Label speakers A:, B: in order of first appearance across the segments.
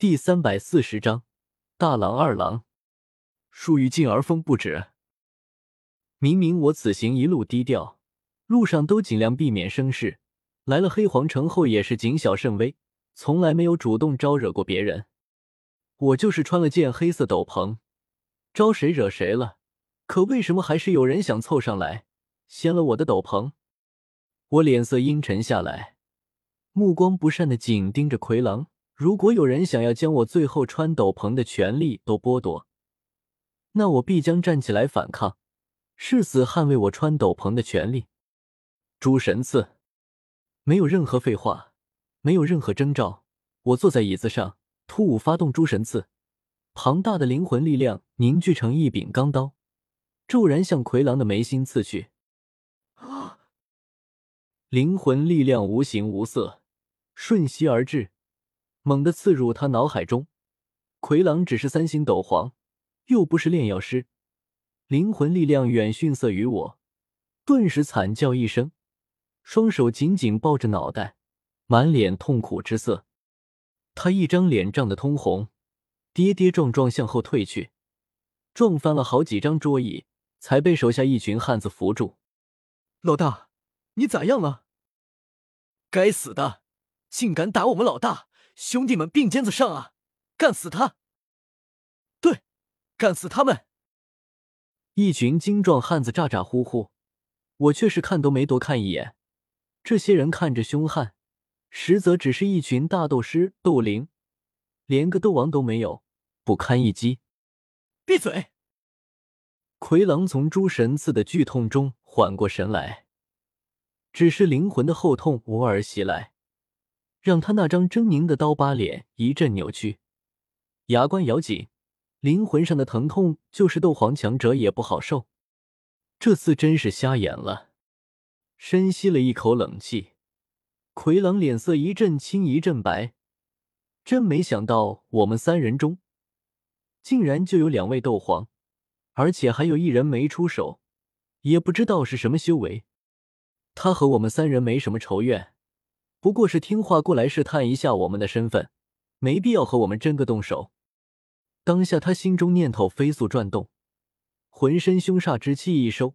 A: 第三百四十章，大郎二郎，树欲静而风不止。明明我此行一路低调，路上都尽量避免生事，来了黑皇城后也是谨小慎微，从来没有主动招惹过别人。我就是穿了件黑色斗篷，招谁惹谁了？可为什么还是有人想凑上来掀了我的斗篷？我脸色阴沉下来，目光不善的紧盯着奎狼。如果有人想要将我最后穿斗篷的权利都剥夺，那我必将站起来反抗，誓死捍卫我穿斗篷的权利。诸神赐，没有任何废话，没有任何征兆。我坐在椅子上，突兀发动诸神赐，庞大的灵魂力量凝聚成一柄钢刀，骤然向奎狼的眉心刺去。啊！灵魂力量无形无色，瞬息而至。猛地刺入他脑海中，奎狼只是三星斗皇，又不是炼药师，灵魂力量远逊色于我，顿时惨叫一声，双手紧紧抱着脑袋，满脸痛苦之色。他一张脸涨得通红，跌跌撞撞向后退去，撞翻了好几张桌椅，才被手下一群汉子扶住。
B: 老大，你咋样了？该死的，竟敢打我们老大！兄弟们，并肩子上啊！干死他！对，干死他们！
A: 一群精壮汉子咋咋呼呼，我却是看都没多看一眼。这些人看着凶悍，实则只是一群大斗师、斗灵，连个斗王都没有，不堪一击。
B: 闭嘴！
A: 奎狼从诸神赐的剧痛中缓过神来，只是灵魂的后痛偶尔袭来。让他那张狰狞的刀疤脸一阵扭曲，牙关咬紧，灵魂上的疼痛就是斗皇强者也不好受。这次真是瞎眼了。深吸了一口冷气，奎狼脸色一阵青一阵白，真没想到我们三人中竟然就有两位斗皇，而且还有一人没出手，也不知道是什么修为。他和我们三人没什么仇怨。不过是听话过来试探一下我们的身份，没必要和我们真个动手。当下他心中念头飞速转动，浑身凶煞之气一收，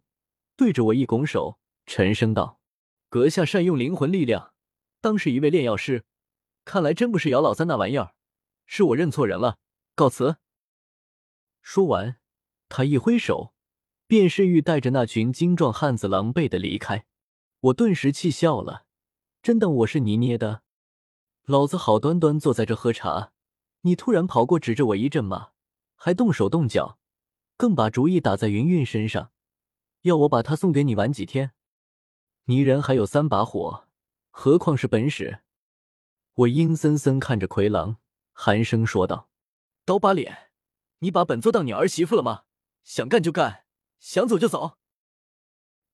A: 对着我一拱手，沉声道：“阁下善用灵魂力量，当是一位炼药师，看来真不是姚老三那玩意儿，是我认错人了，告辞。”说完，他一挥手，便是欲带着那群精壮汉子狼狈的离开。我顿时气笑了。真当我是泥捏的？老子好端端坐在这喝茶，你突然跑过指着我一阵骂，还动手动脚，更把主意打在云云身上，要我把他送给你玩几天？泥人还有三把火，何况是本使？我阴森森看着奎狼，寒声说道：“
B: 刀疤脸，你把本座当你儿媳妇了吗？想干就干，想走就走。”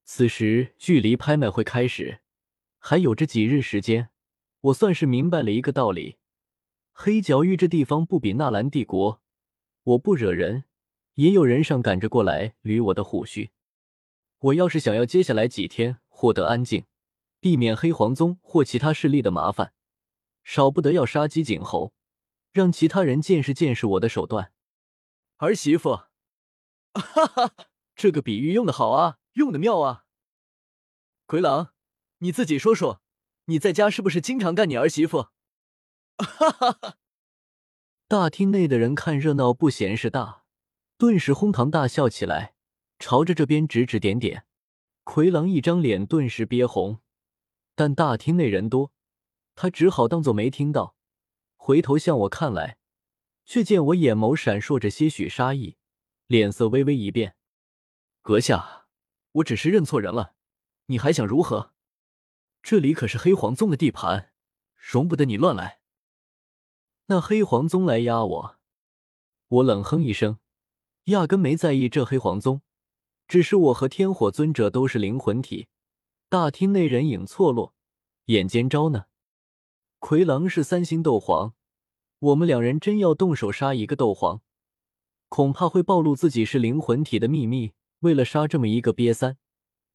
A: 此时距离拍卖会开始。还有这几日时间，我算是明白了一个道理：黑角域这地方不比纳兰帝国，我不惹人，也有人上赶着过来捋我的胡须。我要是想要接下来几天获得安静，避免黑黄宗或其他势力的麻烦，少不得要杀鸡儆猴，让其他人见识见识我的手段。
B: 儿媳妇，哈哈，这个比喻用的好啊，用的妙啊，奎狼。你自己说说，你在家是不是经常干你儿媳妇？哈哈哈！
A: 大厅内的人看热闹不嫌事大，顿时哄堂大笑起来，朝着这边指指点点。奎狼一张脸顿时憋红，但大厅内人多，他只好当做没听到，回头向我看来，却见我眼眸闪烁着些许杀意，脸色微微一变：“
B: 阁下，我只是认错人了，你还想如何？”这里可是黑皇宗的地盘，容不得你乱来。
A: 那黑皇宗来压我，我冷哼一声，压根没在意这黑皇宗。只是我和天火尊者都是灵魂体。大厅内人影错落，眼尖招呢。奎狼是三星斗皇，我们两人真要动手杀一个斗皇，恐怕会暴露自己是灵魂体的秘密。为了杀这么一个瘪三，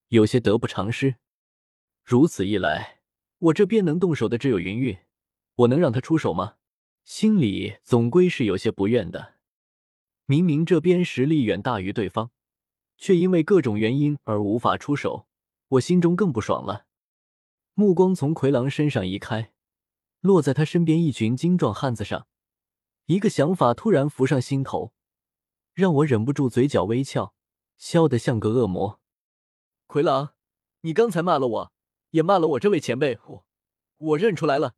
A: 有些得不偿失。如此一来，我这边能动手的只有云云，我能让他出手吗？心里总归是有些不愿的。明明这边实力远大于对方，却因为各种原因而无法出手，我心中更不爽了。目光从奎狼身上移开，落在他身边一群精壮汉子上，一个想法突然浮上心头，让我忍不住嘴角微翘，笑得像个恶魔。
B: 奎狼，你刚才骂了我，也骂了我这位前辈，我我认出来了，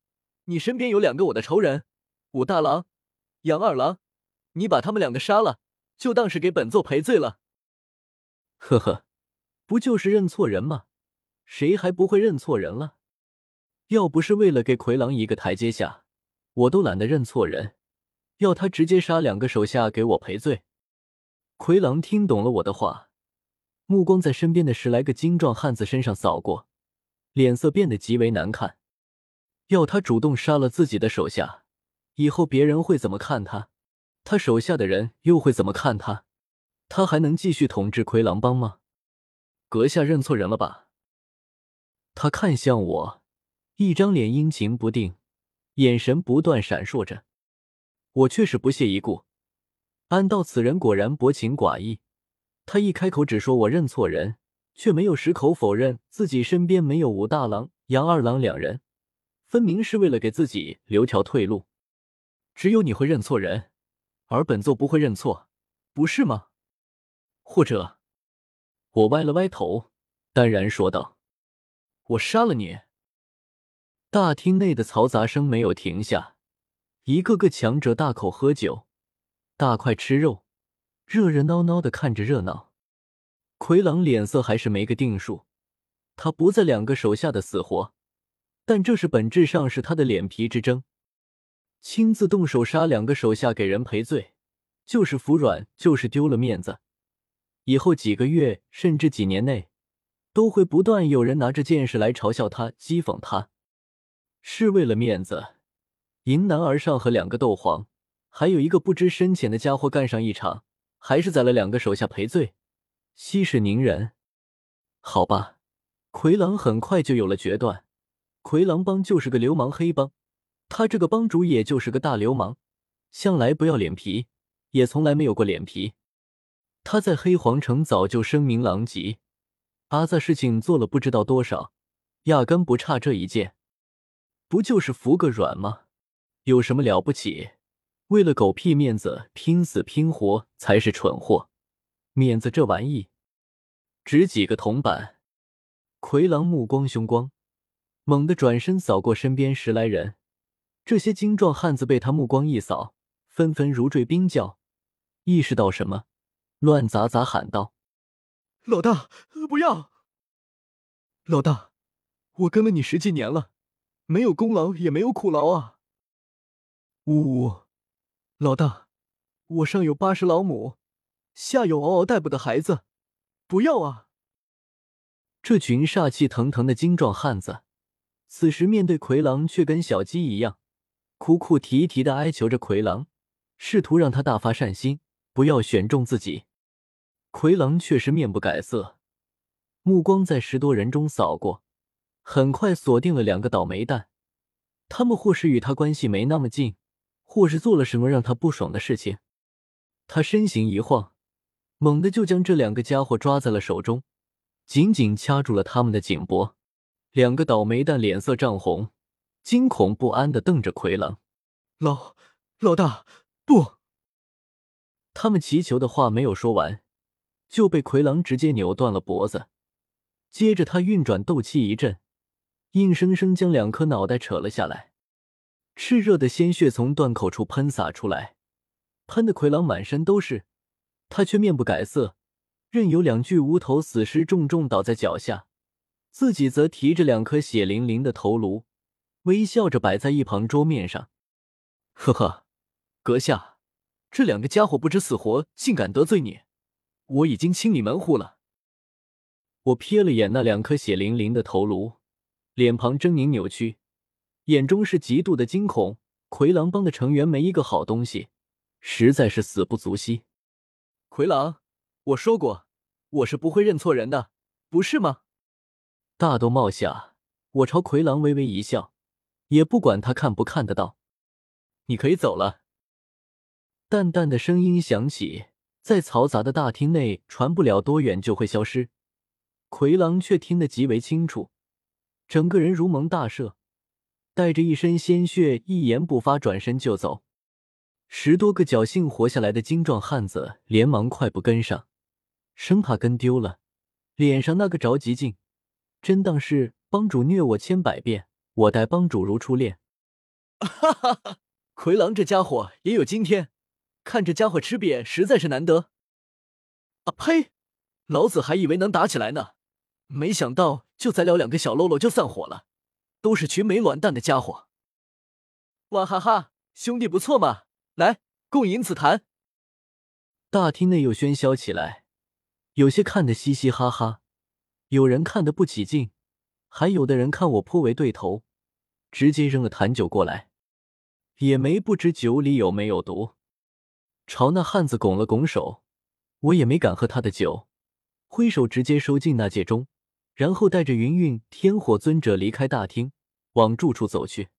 B: 你身边有两个我的仇人，武大郎、杨二郎。你把他们两个杀了，就当是给本座赔罪了。
A: 呵呵，不就是认错人吗？谁还不会认错人了？要不是为了给奎狼一个台阶下，我都懒得认错人，要他直接杀两个手下给我赔罪。奎狼听懂了我的话，目光在身边的十来个精壮汉子身上扫过，脸色变得极为难看。要他主动杀了自己的手下，以后别人会怎么看他？他手下的人又会怎么看他？他还能继续统治奎狼帮吗？阁下认错人了吧？他看向我，一张脸阴晴不定，眼神不断闪烁着。我却是不屑一顾，暗道此人果然薄情寡义。他一开口只说我认错人，却没有矢口否认自己身边没有武大郎、杨二郎两人，分明是为了给自己留条退路。只有你会认错人。而本座不会认错，不是吗？或者，我歪了歪头，淡然说道：“
B: 我杀了你。”
A: 大厅内的嘈杂声没有停下，一个个强者大口喝酒，大块吃肉，热热闹闹的看着热闹。奎狼脸色还是没个定数，他不在两个手下的死活，但这是本质上是他的脸皮之争。亲自动手杀两个手下给人赔罪，就是服软，就是丢了面子。以后几个月甚至几年内，都会不断有人拿着剑士来嘲笑他、讥讽他，是为了面子。迎难而上和两个斗皇，还有一个不知深浅的家伙干上一场，还是宰了两个手下赔罪，息事宁人。好吧，奎狼很快就有了决断，奎狼帮就是个流氓黑帮。他这个帮主也就是个大流氓，向来不要脸皮，也从来没有过脸皮。他在黑皇城早就声名狼藉，阿萨事情做了不知道多少，压根不差这一件。不就是服个软吗？有什么了不起？为了狗屁面子拼死拼活才是蠢货。面子这玩意，值几个铜板？奎狼目光凶光，猛地转身扫过身边十来人。这些精壮汉子被他目光一扫，纷纷如坠冰窖，意识到什么，乱砸砸喊道：“
B: 老大，不要！老大，我跟了你十几年了，没有功劳也没有苦劳啊！呜呜，老大，我上有八十老母，下有嗷嗷待哺的孩子，不要啊！”
A: 这群煞气腾腾的精壮汉子，此时面对奎狼，却跟小鸡一样。哭哭啼啼的哀求着奎狼，试图让他大发善心，不要选中自己。奎狼却是面不改色，目光在十多人中扫过，很快锁定了两个倒霉蛋。他们或是与他关系没那么近，或是做了什么让他不爽的事情。他身形一晃，猛地就将这两个家伙抓在了手中，紧紧掐住了他们的颈脖。两个倒霉蛋脸色涨红。惊恐不安的瞪着奎狼，
B: 老老大不！
A: 他们祈求的话没有说完，就被奎狼直接扭断了脖子。接着他运转斗气一阵，硬生生将两颗脑袋扯了下来。炽热的鲜血从断口处喷洒出来，喷的奎狼满身都是，他却面不改色，任由两具无头死尸重重倒在脚下，自己则提着两颗血淋淋的头颅。微笑着摆在一旁桌面上，
B: 呵呵，阁下，这两个家伙不知死活，竟敢得罪你，我已经清理门户了。
A: 我瞥了眼那两颗血淋淋的头颅，脸庞狰狞扭曲，眼中是极度的惊恐。魁狼帮的成员没一个好东西，实在是死不足惜。
B: 魁狼，我说过，我是不会认错人的，不是吗？
A: 大都冒下，我朝魁狼微微一笑。也不管他看不看得到，
B: 你可以走了。
A: 淡淡的声音响起，在嘈杂的大厅内传不了多远就会消失。奎狼却听得极为清楚，整个人如蒙大赦，带着一身鲜血，一言不发，转身就走。十多个侥幸活下来的精壮汉子连忙快步跟上，生怕跟丢了，脸上那个着急劲，真当是帮主虐我千百遍，我待帮主如初恋。
B: 哈哈哈！奎狼这家伙也有今天，看这家伙吃瘪，实在是难得。啊呸！老子还以为能打起来呢，没想到就宰了两个小喽啰就散伙了，都是群没卵蛋的家伙。哇哈哈，兄弟不错嘛！来，共饮此坛。
A: 大厅内又喧嚣起来，有些看得嘻嘻哈哈，有人看得不起劲，还有的人看我颇为对头，直接扔了坛酒过来。也没不知酒里有没有毒，朝那汉子拱了拱手，我也没敢喝他的酒，挥手直接收进那戒中，然后带着云云天火尊者离开大厅，往住处走去。